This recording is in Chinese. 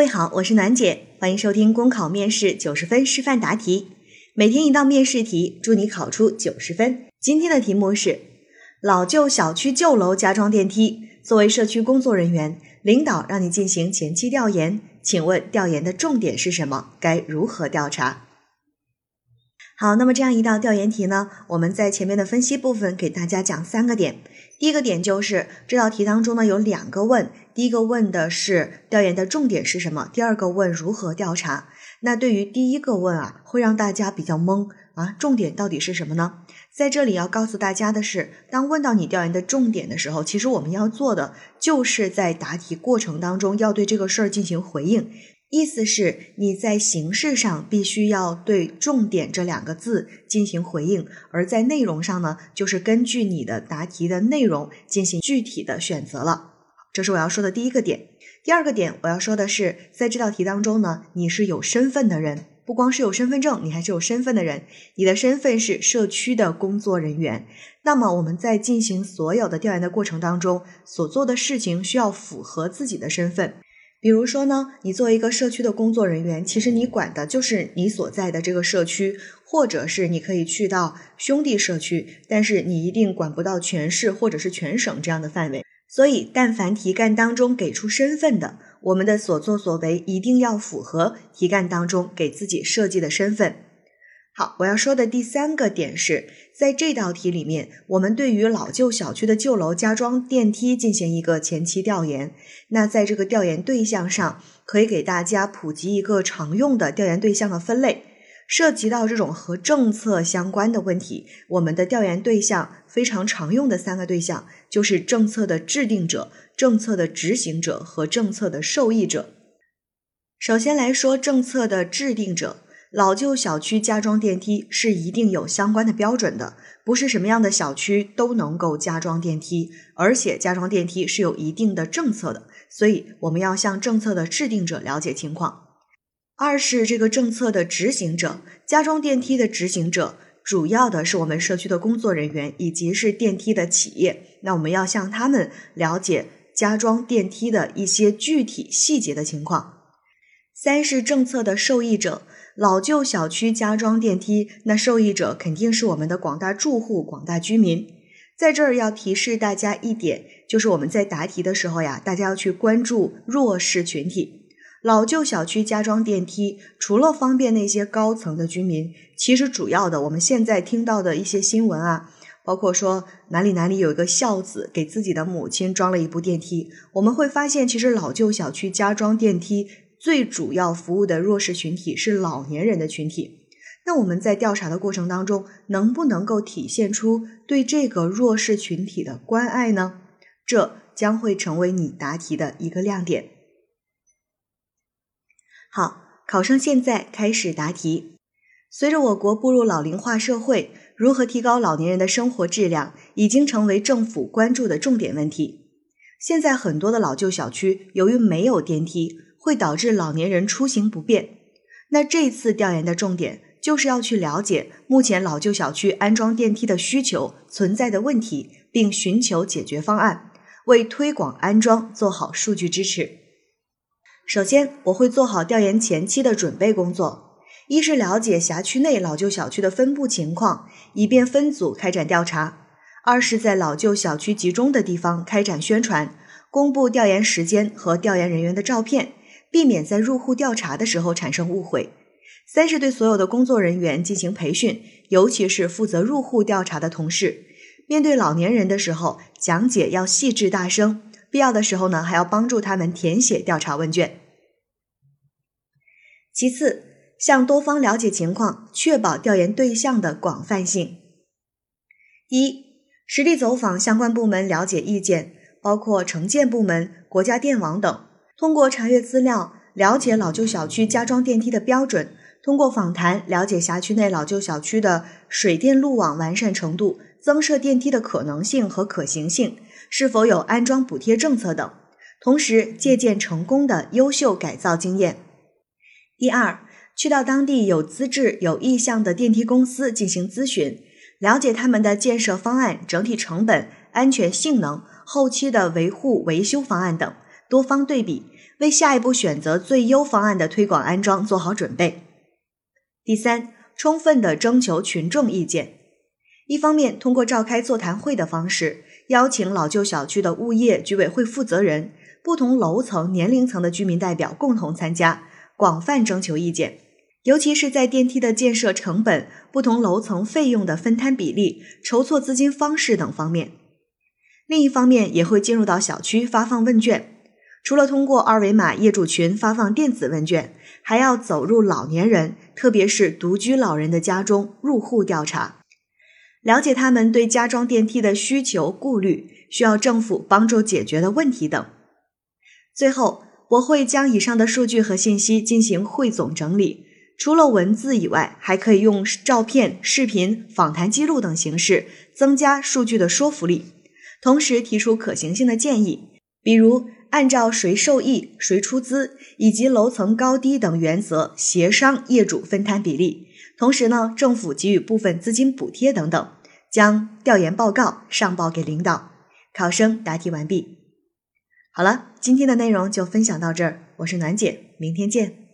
各位好，我是暖姐，欢迎收听公考面试九十分示范答题，每天一道面试题，祝你考出九十分。今天的题目是：老旧小区旧楼加装电梯，作为社区工作人员，领导让你进行前期调研，请问调研的重点是什么？该如何调查？好，那么这样一道调研题呢，我们在前面的分析部分给大家讲三个点。第一个点就是这道题当中呢有两个问，第一个问的是调研的重点是什么，第二个问如何调查。那对于第一个问啊，会让大家比较懵啊，重点到底是什么呢？在这里要告诉大家的是，当问到你调研的重点的时候，其实我们要做的就是在答题过程当中要对这个事儿进行回应。意思是你在形式上必须要对“重点”这两个字进行回应，而在内容上呢，就是根据你的答题的内容进行具体的选择了。这是我要说的第一个点。第二个点，我要说的是，在这道题当中呢，你是有身份的人，不光是有身份证，你还是有身份的人。你的身份是社区的工作人员。那么我们在进行所有的调研的过程当中，所做的事情需要符合自己的身份。比如说呢，你作为一个社区的工作人员，其实你管的就是你所在的这个社区，或者是你可以去到兄弟社区，但是你一定管不到全市或者是全省这样的范围。所以，但凡题干当中给出身份的，我们的所作所为一定要符合题干当中给自己设计的身份。好，我要说的第三个点是在这道题里面，我们对于老旧小区的旧楼加装电梯进行一个前期调研。那在这个调研对象上，可以给大家普及一个常用的调研对象的分类。涉及到这种和政策相关的问题，我们的调研对象非常常用的三个对象就是政策的制定者、政策的执行者和政策的受益者。首先来说，政策的制定者。老旧小区加装电梯是一定有相关的标准的，不是什么样的小区都能够加装电梯，而且加装电梯是有一定的政策的，所以我们要向政策的制定者了解情况。二是这个政策的执行者，加装电梯的执行者主要的是我们社区的工作人员以及是电梯的企业，那我们要向他们了解加装电梯的一些具体细节的情况。三是政策的受益者。老旧小区加装电梯，那受益者肯定是我们的广大住户、广大居民。在这儿要提示大家一点，就是我们在答题的时候呀，大家要去关注弱势群体。老旧小区加装电梯，除了方便那些高层的居民，其实主要的我们现在听到的一些新闻啊，包括说哪里哪里有一个孝子给自己的母亲装了一部电梯，我们会发现，其实老旧小区加装电梯。最主要服务的弱势群体是老年人的群体，那我们在调查的过程当中，能不能够体现出对这个弱势群体的关爱呢？这将会成为你答题的一个亮点。好，考生现在开始答题。随着我国步入老龄化社会，如何提高老年人的生活质量，已经成为政府关注的重点问题。现在很多的老旧小区由于没有电梯。会导致老年人出行不便。那这次调研的重点就是要去了解目前老旧小区安装电梯的需求存在的问题，并寻求解决方案，为推广安装做好数据支持。首先，我会做好调研前期的准备工作，一是了解辖区内老旧小区的分布情况，以便分组开展调查；二是，在老旧小区集中的地方开展宣传，公布调研时间和调研人员的照片。避免在入户调查的时候产生误会。三是对所有的工作人员进行培训，尤其是负责入户调查的同事，面对老年人的时候，讲解要细致大声，必要的时候呢，还要帮助他们填写调查问卷。其次，向多方了解情况，确保调研对象的广泛性。一、实地走访相关部门了解意见，包括城建部门、国家电网等。通过查阅资料了解老旧小区加装电梯的标准，通过访谈了解辖区内老旧小区的水电路网完善程度、增设电梯的可能性和可行性，是否有安装补贴政策等，同时借鉴成功的优秀改造经验。第二，去到当地有资质、有意向的电梯公司进行咨询，了解他们的建设方案、整体成本、安全性能、后期的维护维修方案等。多方对比，为下一步选择最优方案的推广安装做好准备。第三，充分的征求群众意见。一方面，通过召开座谈会的方式，邀请老旧小区的物业、居委会负责人、不同楼层、年龄层的居民代表共同参加，广泛征求意见。尤其是在电梯的建设成本、不同楼层费用的分摊比例、筹措资金方式等方面。另一方面，也会进入到小区发放问卷。除了通过二维码业主群发放电子问卷，还要走入老年人，特别是独居老人的家中入户调查，了解他们对加装电梯的需求、顾虑，需要政府帮助解决的问题等。最后，我会将以上的数据和信息进行汇总整理。除了文字以外，还可以用照片、视频、访谈记录等形式增加数据的说服力，同时提出可行性的建议，比如按照谁受益、谁出资以及楼层高低等原则协商业主分摊比例，同时呢，政府给予部分资金补贴等等，将调研报告上报给领导。考生答题完毕。好了，今天的内容就分享到这儿，我是暖姐，明天见。